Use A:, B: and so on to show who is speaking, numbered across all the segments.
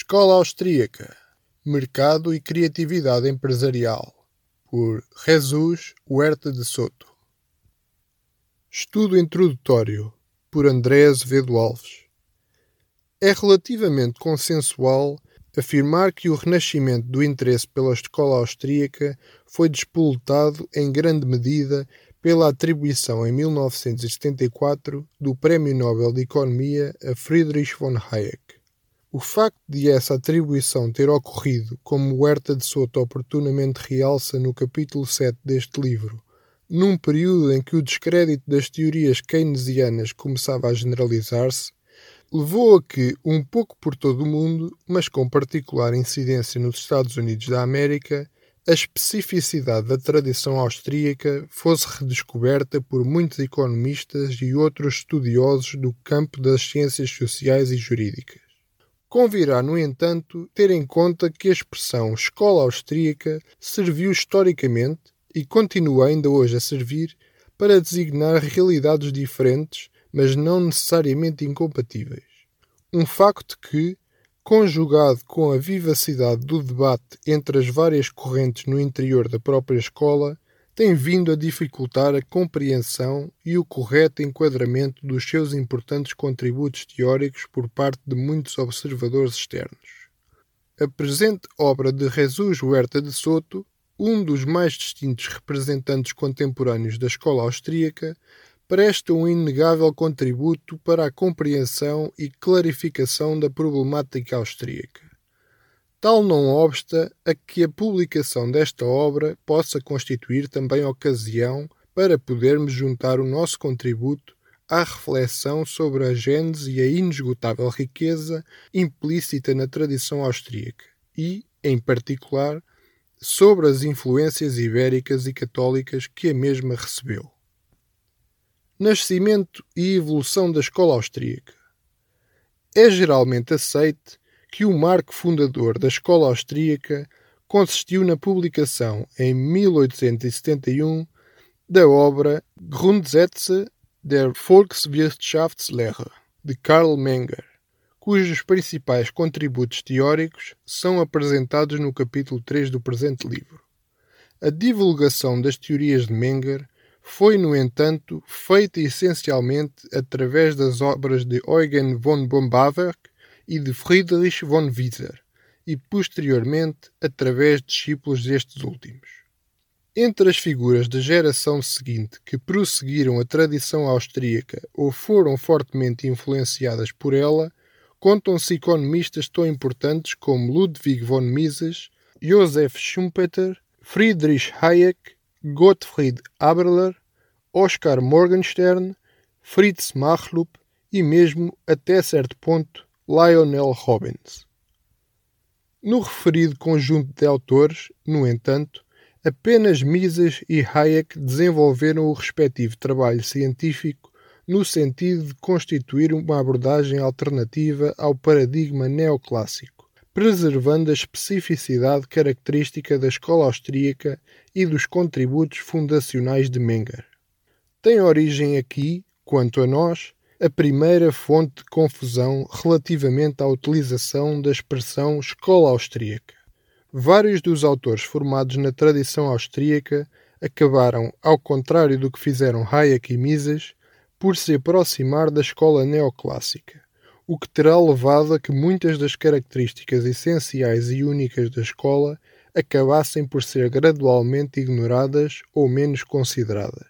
A: Escola Austríaca Mercado e Criatividade Empresarial por Jesus Huerta de Soto Estudo Introdutório por André Azevedo Alves É relativamente consensual afirmar que o renascimento do interesse pela escola austríaca foi despoletado em grande medida pela atribuição em 1974 do Prémio Nobel de Economia a Friedrich von Hayek. O facto de essa atribuição ter ocorrido, como Huerta de Soto oportunamente realça no capítulo 7 deste livro, num período em que o descrédito das teorias keynesianas começava a generalizar-se, levou a que, um pouco por todo o mundo, mas com particular incidência nos Estados Unidos da América, a especificidade da tradição austríaca fosse redescoberta por muitos economistas e outros estudiosos do campo das ciências sociais e jurídicas. Convirá, no entanto, ter em conta que a expressão escola austríaca serviu historicamente e continua ainda hoje a servir para designar realidades diferentes, mas não necessariamente incompatíveis. Um facto que, conjugado com a vivacidade do debate entre as várias correntes no interior da própria escola, tem vindo a dificultar a compreensão e o correto enquadramento dos seus importantes contributos teóricos por parte de muitos observadores externos. A presente obra de Jesus Huerta de Soto, um dos mais distintos representantes contemporâneos da escola austríaca, presta um inegável contributo para a compreensão e clarificação da problemática austríaca. Tal não obsta a que a publicação desta obra possa constituir também ocasião para podermos juntar o nosso contributo à reflexão sobre a gênese e a inesgotável riqueza implícita na tradição austríaca e, em particular, sobre as influências ibéricas e católicas que a mesma recebeu. Nascimento e evolução da escola austríaca. É geralmente aceite que o marco fundador da escola austríaca consistiu na publicação, em 1871, da obra Grundsätze der Volkswirtschaftslehre, de Karl Menger, cujos principais contributos teóricos são apresentados no capítulo 3 do presente livro. A divulgação das teorias de Menger foi, no entanto, feita essencialmente através das obras de Eugen von Bombawerk e de Friedrich von Wieser, e posteriormente através de discípulos destes últimos. Entre as figuras da geração seguinte que prosseguiram a tradição austríaca ou foram fortemente influenciadas por ela, contam-se economistas tão importantes como Ludwig von Mises, Josef Schumpeter, Friedrich Hayek Gottfried Aberler, Oskar Morgenstern, Fritz Machlup e mesmo, até certo ponto, Lionel Robbins. No referido conjunto de autores, no entanto, apenas Mises e Hayek desenvolveram o respectivo trabalho científico no sentido de constituir uma abordagem alternativa ao paradigma neoclássico preservando a especificidade característica da escola austríaca e dos contributos fundacionais de Menger. Tem origem aqui, quanto a nós, a primeira fonte de confusão relativamente à utilização da expressão escola austríaca. Vários dos autores formados na tradição austríaca acabaram, ao contrário do que fizeram Hayek e Mises, por se aproximar da escola neoclássica o que terá levado a que muitas das características essenciais e únicas da escola acabassem por ser gradualmente ignoradas ou menos consideradas.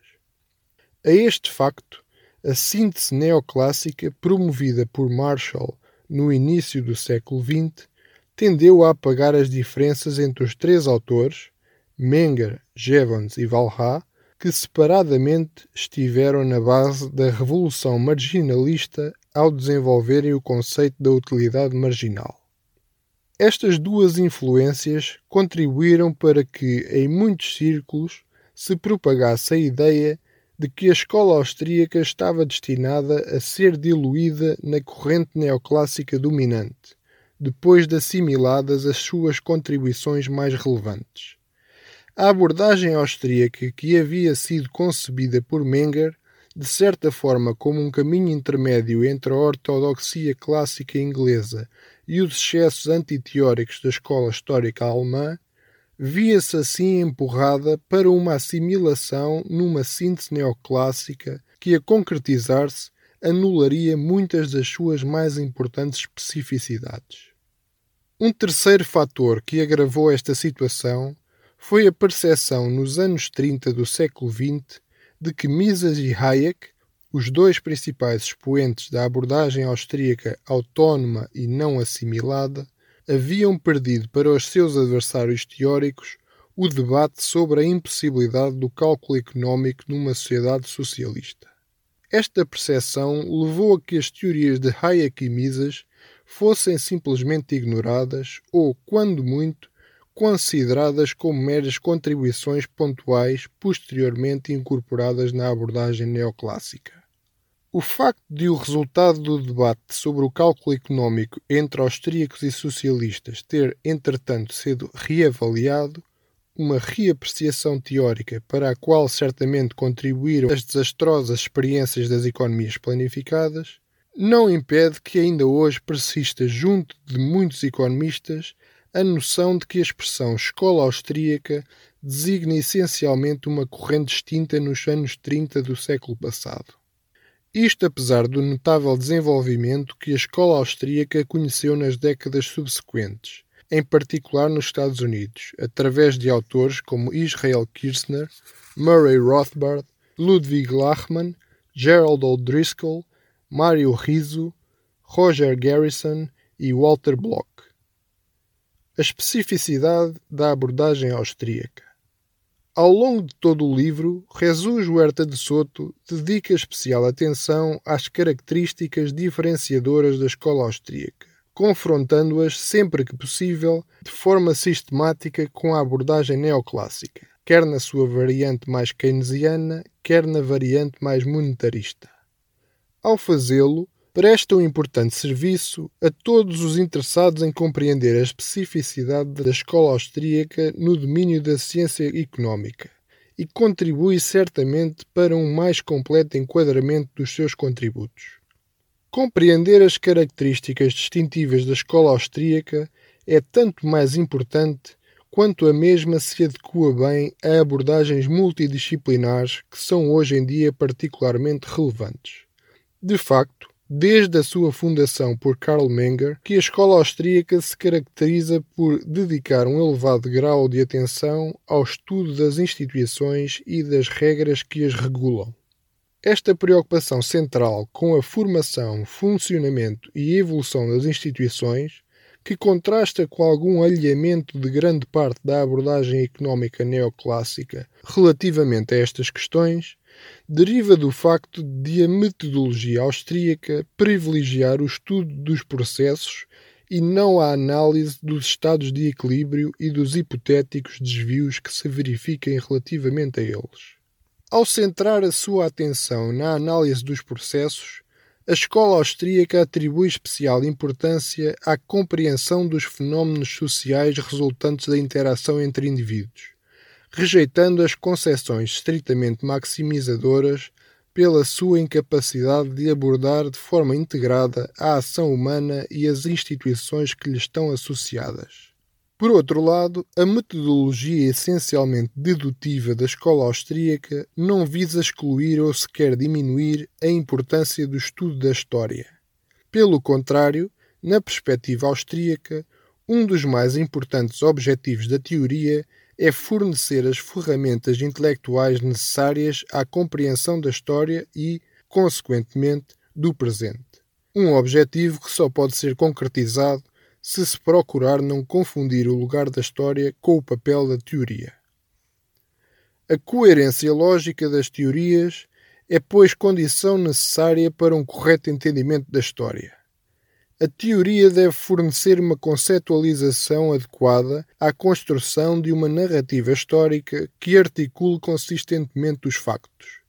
A: A este facto, a síntese neoclássica promovida por Marshall no início do século XX tendeu a apagar as diferenças entre os três autores, Menger, Jevons e Valha, que separadamente estiveram na base da revolução marginalista ao desenvolverem o conceito da utilidade marginal. Estas duas influências contribuíram para que, em muitos círculos, se propagasse a ideia de que a escola austríaca estava destinada a ser diluída na corrente neoclássica dominante, depois de assimiladas as suas contribuições mais relevantes. A abordagem austríaca que havia sido concebida por Menger de certa forma como um caminho intermédio entre a ortodoxia clássica inglesa e os excessos antiteóricos da escola histórica alemã, via-se assim empurrada para uma assimilação numa síntese neoclássica que, a concretizar-se, anularia muitas das suas mais importantes especificidades. Um terceiro fator que agravou esta situação foi a percepção nos anos 30 do século XX de que Mises e Hayek, os dois principais expoentes da abordagem austríaca autónoma e não assimilada, haviam perdido para os seus adversários teóricos o debate sobre a impossibilidade do cálculo económico numa sociedade socialista. Esta percepção levou a que as teorias de Hayek e Mises fossem simplesmente ignoradas ou, quando muito, consideradas como meras contribuições pontuais posteriormente incorporadas na abordagem neoclássica. O facto de o resultado do debate sobre o cálculo económico entre austríacos e socialistas ter, entretanto, sido reavaliado, uma reapreciação teórica para a qual certamente contribuíram as desastrosas experiências das economias planificadas, não impede que ainda hoje persista junto de muitos economistas a noção de que a expressão escola austríaca designa essencialmente uma corrente extinta nos anos 30 do século passado. Isto apesar do notável desenvolvimento que a escola austríaca conheceu nas décadas subsequentes, em particular nos Estados Unidos, através de autores como Israel Kirzner, Murray Rothbard, Ludwig Lachmann, Gerald O'Driscoll, Mario Rizzo, Roger Garrison e Walter Block. A especificidade da abordagem austríaca. Ao longo de todo o livro, Jesus Huerta de Soto dedica especial atenção às características diferenciadoras da escola austríaca, confrontando-as sempre que possível de forma sistemática com a abordagem neoclássica, quer na sua variante mais keynesiana, quer na variante mais monetarista. Ao fazê-lo, presta um importante serviço a todos os interessados em compreender a especificidade da escola austríaca no domínio da ciência económica e contribui certamente para um mais completo enquadramento dos seus contributos. Compreender as características distintivas da escola austríaca é tanto mais importante quanto a mesma se adequa bem a abordagens multidisciplinares que são hoje em dia particularmente relevantes. De facto, desde a sua fundação por Karl Menger, que a escola austríaca se caracteriza por dedicar um elevado grau de atenção ao estudo das instituições e das regras que as regulam. Esta preocupação central com a formação, funcionamento e evolução das instituições, que contrasta com algum alheamento de grande parte da abordagem económica neoclássica relativamente a estas questões, deriva do facto de a metodologia austríaca privilegiar o estudo dos processos e não a análise dos estados de equilíbrio e dos hipotéticos desvios que se verifiquem relativamente a eles. Ao centrar a sua atenção na análise dos processos, a escola austríaca atribui especial importância à compreensão dos fenómenos sociais resultantes da interação entre indivíduos rejeitando as concepções estritamente maximizadoras pela sua incapacidade de abordar de forma integrada a ação humana e as instituições que lhe estão associadas. Por outro lado, a metodologia essencialmente dedutiva da escola austríaca não visa excluir ou sequer diminuir a importância do estudo da história. Pelo contrário, na perspectiva austríaca, um dos mais importantes objetivos da teoria é fornecer as ferramentas intelectuais necessárias à compreensão da história e, consequentemente, do presente. Um objetivo que só pode ser concretizado se se procurar não confundir o lugar da história com o papel da teoria. A coerência lógica das teorias é, pois, condição necessária para um correto entendimento da história. A teoria deve fornecer uma conceptualização adequada à construção de uma narrativa histórica que articule consistentemente os factos.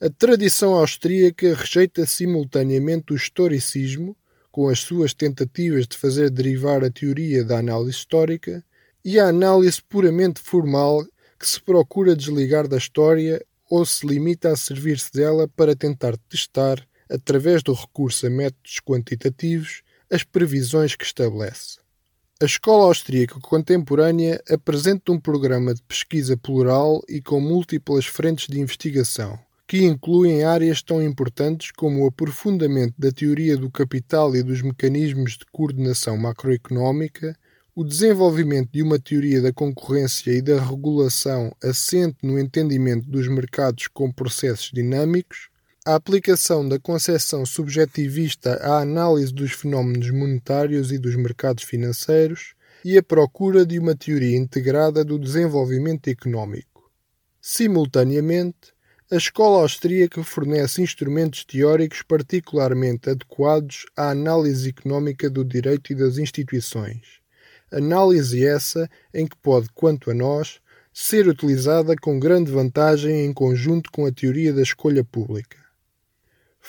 A: A tradição austríaca rejeita simultaneamente o historicismo, com as suas tentativas de fazer derivar a teoria da análise histórica, e a análise puramente formal que se procura desligar da história ou se limita a servir-se dela para tentar testar, através do recurso a métodos quantitativos, as previsões que estabelece. A escola austríaca contemporânea apresenta um programa de pesquisa plural e com múltiplas frentes de investigação, que incluem áreas tão importantes como o aprofundamento da teoria do capital e dos mecanismos de coordenação macroeconómica, o desenvolvimento de uma teoria da concorrência e da regulação assente no entendimento dos mercados como processos dinâmicos, a aplicação da concepção subjetivista à análise dos fenómenos monetários e dos mercados financeiros e a procura de uma teoria integrada do desenvolvimento económico. Simultaneamente, a escola austríaca fornece instrumentos teóricos particularmente adequados à análise económica do direito e das instituições. Análise essa em que pode, quanto a nós, ser utilizada com grande vantagem em conjunto com a teoria da escolha pública.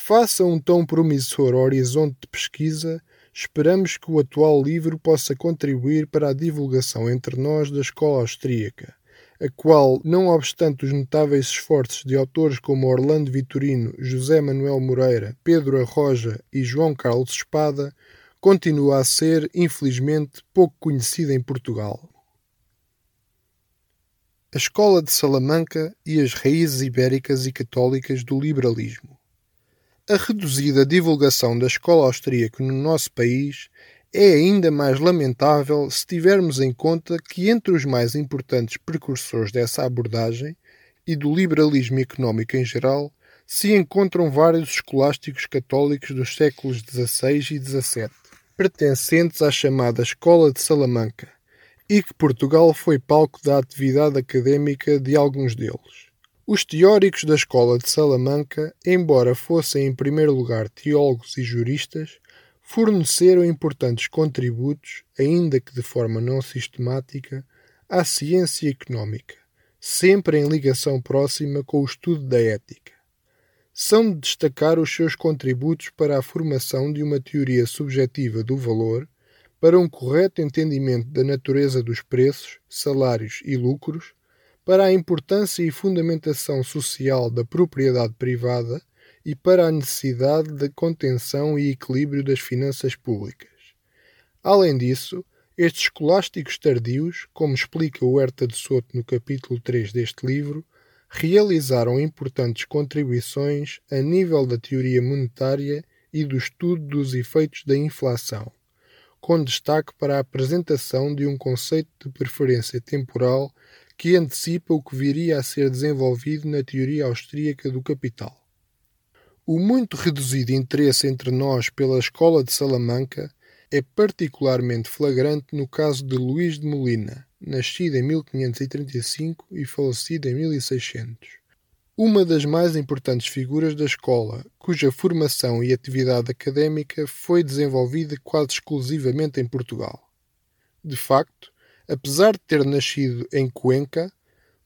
A: Faça um tão promissor horizonte de pesquisa, esperamos que o atual livro possa contribuir para a divulgação entre nós da escola austríaca a qual, não obstante os notáveis esforços de autores como Orlando Vitorino, José Manuel Moreira, Pedro Arroja e João Carlos Espada, continua a ser, infelizmente, pouco conhecida em Portugal. A Escola de Salamanca e as raízes ibéricas e católicas do liberalismo. A reduzida divulgação da escola austríaca no nosso país é ainda mais lamentável se tivermos em conta que entre os mais importantes precursores dessa abordagem e do liberalismo económico em geral se encontram vários escolásticos católicos dos séculos XVI e XVII, pertencentes à chamada Escola de Salamanca, e que Portugal foi palco da atividade académica de alguns deles. Os teóricos da Escola de Salamanca, embora fossem em primeiro lugar teólogos e juristas, forneceram importantes contributos, ainda que de forma não sistemática, à ciência económica, sempre em ligação próxima com o estudo da ética. São de destacar os seus contributos para a formação de uma teoria subjetiva do valor, para um correto entendimento da natureza dos preços, salários e lucros, para a importância e fundamentação social da propriedade privada e para a necessidade de contenção e equilíbrio das finanças públicas. Além disso, estes escolásticos tardios, como explica o Herta de Soto no capítulo 3 deste livro, realizaram importantes contribuições a nível da teoria monetária e do estudo dos efeitos da inflação, com destaque para a apresentação de um conceito de preferência temporal que antecipa o que viria a ser desenvolvido na teoria austríaca do capital. O muito reduzido interesse entre nós pela Escola de Salamanca é particularmente flagrante no caso de Luís de Molina, nascido em 1535 e falecido em 1600. Uma das mais importantes figuras da escola, cuja formação e atividade académica foi desenvolvida quase exclusivamente em Portugal. De facto, apesar de ter nascido em Cuenca,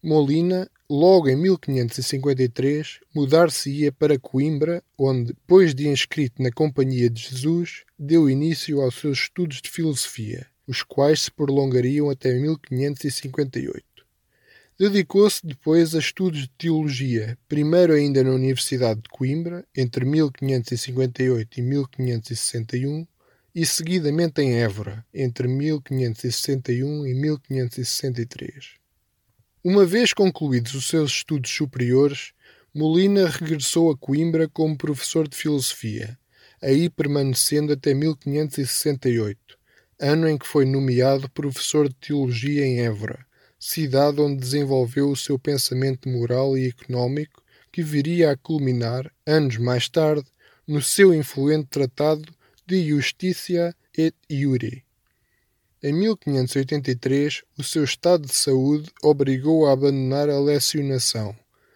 A: Molina logo em 1553, mudar-se-ia para Coimbra, onde, depois de inscrito na Companhia de Jesus, deu início aos seus estudos de filosofia, os quais se prolongariam até 1558. Dedicou-se depois a estudos de teologia, primeiro ainda na Universidade de Coimbra, entre 1558 e 1561, e seguidamente em Évora, entre 1561 e 1563. Uma vez concluídos os seus estudos superiores, Molina regressou a Coimbra como professor de filosofia, aí permanecendo até 1568, ano em que foi nomeado professor de teologia em Évora, cidade onde desenvolveu o seu pensamento moral e económico, que viria a culminar, anos mais tarde, no seu influente tratado de Justitia et Iure, em 1583, o seu estado de saúde obrigou-o a abandonar a lecionação,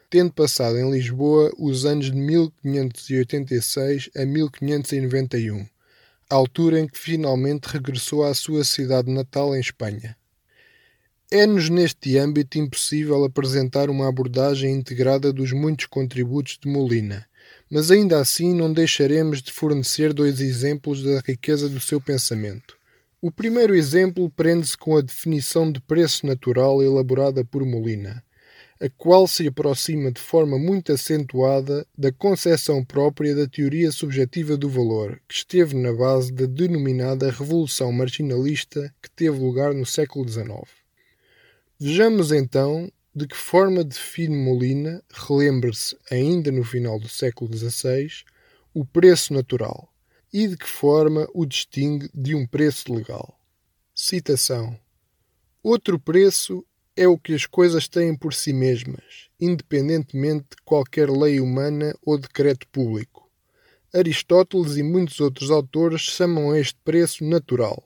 A: tendo passado em Lisboa os anos de 1586 a 1591, altura em que finalmente regressou à sua cidade natal em Espanha. É-nos neste âmbito impossível apresentar uma abordagem integrada dos muitos contributos de Molina, mas ainda assim não deixaremos de fornecer dois exemplos da riqueza do seu pensamento. O primeiro exemplo prende-se com a definição de preço natural elaborada por Molina. a qual se aproxima de forma muito acentuada da concepção própria da teoria subjetiva do valor, que esteve na base da denominada Revolução Marginalista que teve lugar no século XIX. Vejamos então de que forma define Molina, relembre-se ainda no final do século XVI, o preço natural e de que forma o distingue de um preço legal. Citação: Outro preço é o que as coisas têm por si mesmas, independentemente de qualquer lei humana ou decreto público. Aristóteles e muitos outros autores chamam este preço natural.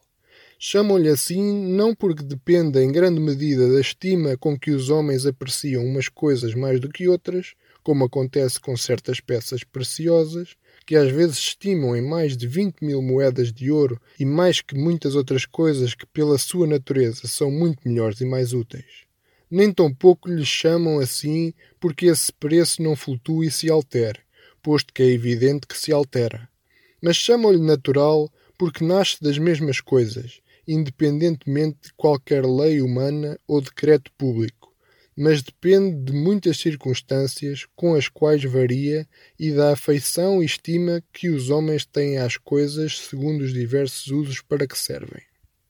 A: Chamam-lhe assim não porque dependa em grande medida da estima com que os homens apreciam umas coisas mais do que outras, como acontece com certas peças preciosas, que às vezes estimam em mais de 20 mil moedas de ouro e mais que muitas outras coisas que, pela sua natureza, são muito melhores e mais úteis. Nem tampouco lhes chamam assim porque esse preço não flutua e se altere, posto que é evidente que se altera. Mas chamam-lhe natural porque nasce das mesmas coisas, independentemente de qualquer lei humana ou decreto público mas depende de muitas circunstâncias com as quais varia e da afeição e estima que os homens têm às coisas segundo os diversos usos para que servem.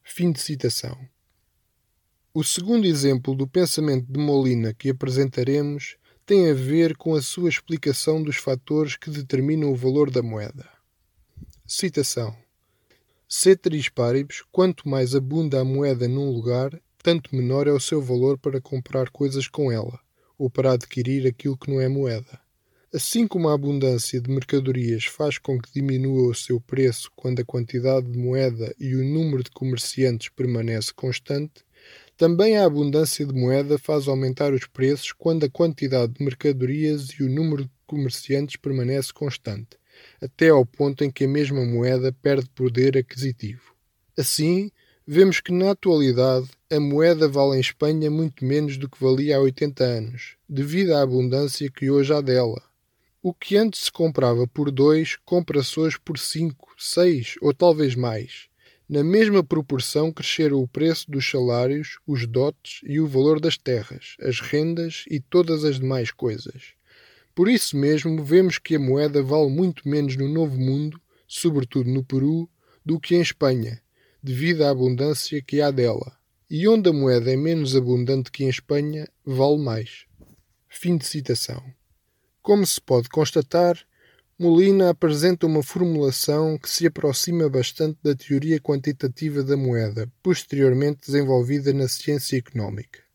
A: Fim de citação. O segundo exemplo do pensamento de Molina que apresentaremos tem a ver com a sua explicação dos fatores que determinam o valor da moeda. Citação: Ceteris paribus, quanto mais abunda a moeda num lugar, tanto menor é o seu valor para comprar coisas com ela, ou para adquirir aquilo que não é moeda. Assim como a abundância de mercadorias faz com que diminua o seu preço quando a quantidade de moeda e o número de comerciantes permanece constante, também a abundância de moeda faz aumentar os preços quando a quantidade de mercadorias e o número de comerciantes permanece constante, até ao ponto em que a mesma moeda perde poder aquisitivo. Assim, vemos que na atualidade a moeda vale em Espanha muito menos do que valia há 80 anos, devido à abundância que hoje há dela. O que antes se comprava por dois, compra-se hoje por cinco, seis ou talvez mais. Na mesma proporção cresceram o preço dos salários, os dotes e o valor das terras, as rendas e todas as demais coisas. Por isso mesmo vemos que a moeda vale muito menos no Novo Mundo, sobretudo no Peru, do que em Espanha, devido à abundância que há dela. E onde a moeda é menos abundante que em Espanha, vale mais. Fim de citação. Como se pode constatar, Molina apresenta uma formulação que se aproxima bastante da teoria quantitativa da moeda, posteriormente desenvolvida na ciência económica.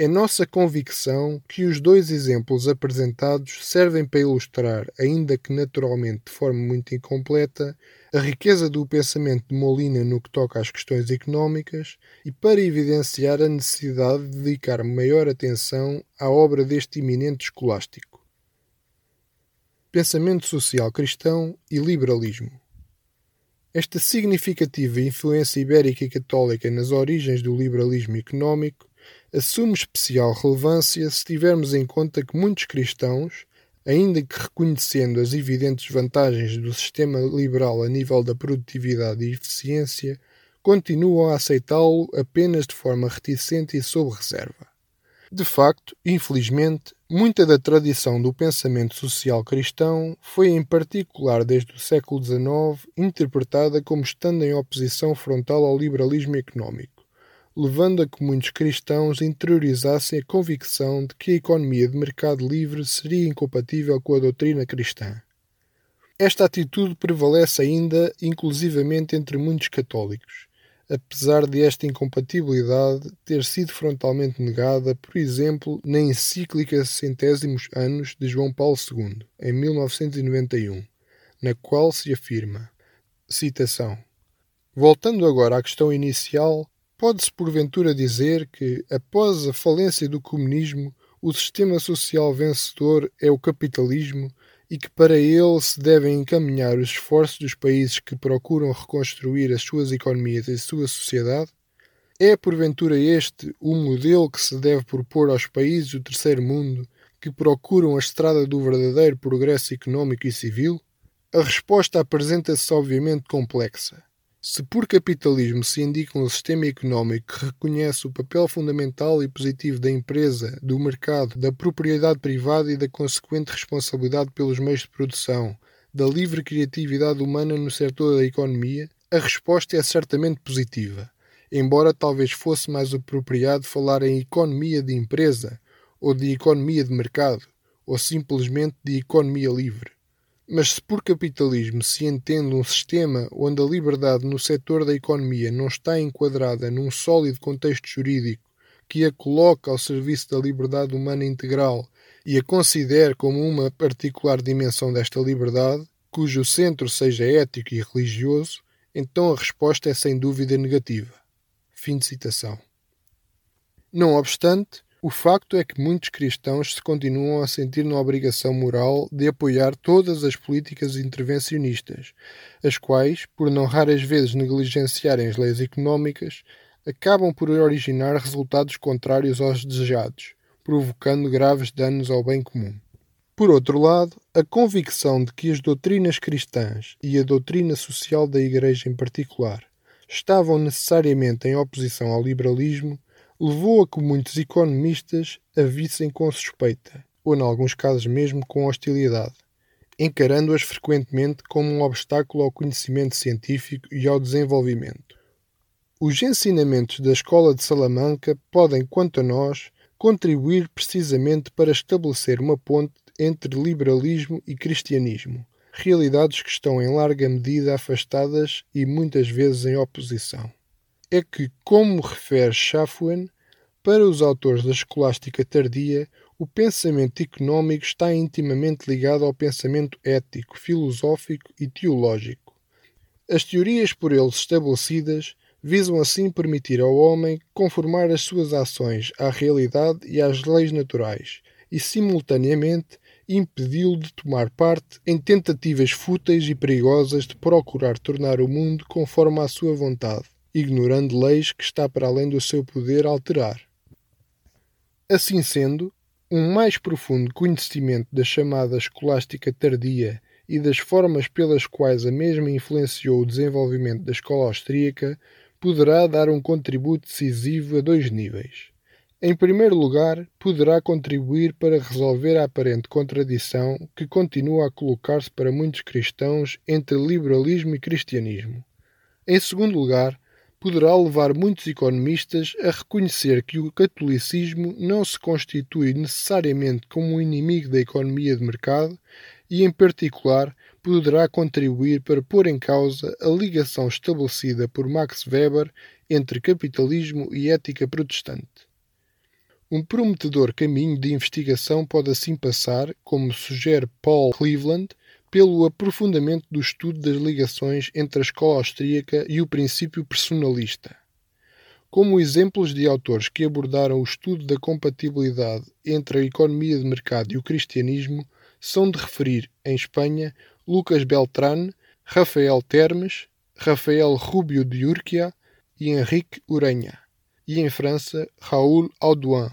A: É nossa convicção que os dois exemplos apresentados servem para ilustrar, ainda que naturalmente de forma muito incompleta, a riqueza do pensamento de Molina no que toca às questões económicas e para evidenciar a necessidade de dedicar maior atenção à obra deste eminente escolástico. Pensamento social cristão e liberalismo. Esta significativa influência ibérica e católica nas origens do liberalismo económico assume especial relevância se tivermos em conta que muitos cristãos, ainda que reconhecendo as evidentes vantagens do sistema liberal a nível da produtividade e eficiência, continuam a aceitá-lo apenas de forma reticente e sob reserva. De facto, infelizmente, muita da tradição do pensamento social cristão foi, em particular desde o século XIX, interpretada como estando em oposição frontal ao liberalismo económico levando a que muitos cristãos interiorizassem a convicção de que a economia de mercado livre seria incompatível com a doutrina cristã. Esta atitude prevalece ainda, inclusivamente entre muitos católicos, apesar de esta incompatibilidade ter sido frontalmente negada, por exemplo, na encíclica Centésimos Anos de João Paulo II, em 1991, na qual se afirma: citação. Voltando agora à questão inicial, Pode-se porventura dizer que, após a falência do comunismo, o sistema social vencedor é o capitalismo e que para ele se devem encaminhar os esforços dos países que procuram reconstruir as suas economias e sua sociedade? É porventura este o modelo que se deve propor aos países do terceiro mundo que procuram a estrada do verdadeiro progresso económico e civil? A resposta apresenta-se obviamente complexa Se por capitalismo se indica um sistema económico que reconhece o papel fundamental e positivo da empresa, do mercado, da propriedade privada e da consequente responsabilidade pelos meios de produção, da livre criatividade humana no setor da economia, a resposta é certamente positiva, embora talvez fosse mais apropriado falar em economia de empresa, ou de economia de mercado, ou simplesmente de economia livre. Mas se por capitalismo se entende um sistema onde a liberdade no setor da economia não está enquadrada num sólido contexto jurídico que a coloca ao serviço da liberdade humana integral e a considere como uma particular dimensão desta liberdade, cujo centro seja ético e religioso, então a resposta é sem dúvida negativa. Fim de citação. Não obstante, o facto é que muitos cristãos se continuam a sentir na obrigação moral de apoiar todas as políticas intervencionistas, as quais, por não raras vezes negligenciarem as leis económicas, acabam por originar resultados contrários aos desejados, provocando graves danos ao bem comum. Por outro lado, a convicção de que as doutrinas cristãs e a doutrina social da Igreja em particular estavam necessariamente em oposição ao liberalismo levou a que muitos economistas a vissem com suspeita, ou, em alguns casos mesmo, com hostilidade, encarando-as frequentemente como um obstáculo ao conhecimento científico e ao desenvolvimento. Os ensinamentos da Escola de Salamanca podem, quanto a nós, contribuir precisamente para estabelecer uma ponte entre liberalismo e cristianismo, realidades que estão em larga medida afastadas e muitas vezes em oposição é que, como refere Schaffuen, para os autores da escolástica tardia, o pensamento económico está intimamente ligado ao pensamento ético, filosófico e teológico. As teorias por eles estabelecidas visam assim permitir ao homem conformar as suas ações à realidade e às leis naturais e, simultaneamente, impedi-lo de tomar parte em tentativas fúteis e perigosas de procurar tornar o mundo conforme à sua vontade ignorando leis que está para além do seu poder alterar. Assim sendo, um mais profundo conhecimento da chamada escolástica tardia e das formas pelas quais a mesma influenciou o desenvolvimento da escola austríaca poderá dar um contributo decisivo a dois níveis. Em primeiro lugar, poderá contribuir para resolver a aparente contradição que continua a colocar-se para muitos cristãos entre liberalismo e cristianismo. Em segundo lugar, poderá levar muitos economistas a reconhecer que o catolicismo não se constitui necessariamente como um inimigo da economia de mercado e, em particular, poderá contribuir para pôr em causa a ligação estabelecida por Max Weber entre capitalismo e ética protestante. Um prometedor caminho de investigação pode assim passar, como sugere Paul Cleveland, pelo aprofundamento do estudo das ligações entre a escola austríaca e o princípio personalista. Como exemplos de autores que abordaram o estudo da compatibilidade entre a economia de mercado e o cristianismo, são de referir, em Espanha, Lucas Beltrán, Rafael Termes, Rafael Rubio de Urquia e Henrique Urenha, e em França, Raoul Audouin.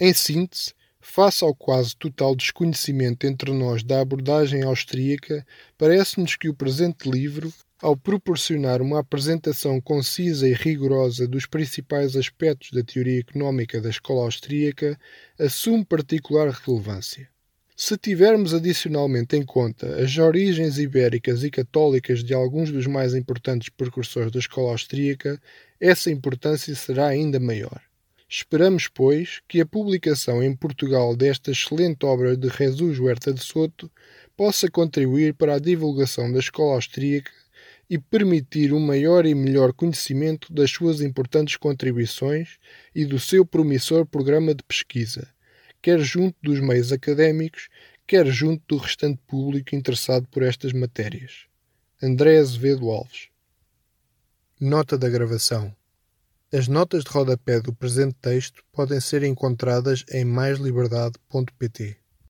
A: Em síntese, Face ao quase total desconhecimento entre nós da abordagem austríaca, parece-nos que o presente livro, ao proporcionar uma apresentação concisa e rigorosa dos principais aspectos da teoria económica da escola austríaca, assume particular relevância. Se tivermos adicionalmente em conta as origens ibéricas e católicas de alguns dos mais importantes precursores da escola austríaca, essa importância será ainda maior. Esperamos, pois, que a publicação em Portugal desta excelente obra de Jesus Huerta de Soto possa contribuir para a divulgação da escola austríaca e permitir um maior e melhor conhecimento das suas importantes contribuições e do seu promissor programa de pesquisa, quer junto dos meios académicos, quer junto do restante público interessado por estas matérias. André Azevedo Alves Nota da gravação as notas de rodapé do presente texto podem ser encontradas em maisliberdade.pt.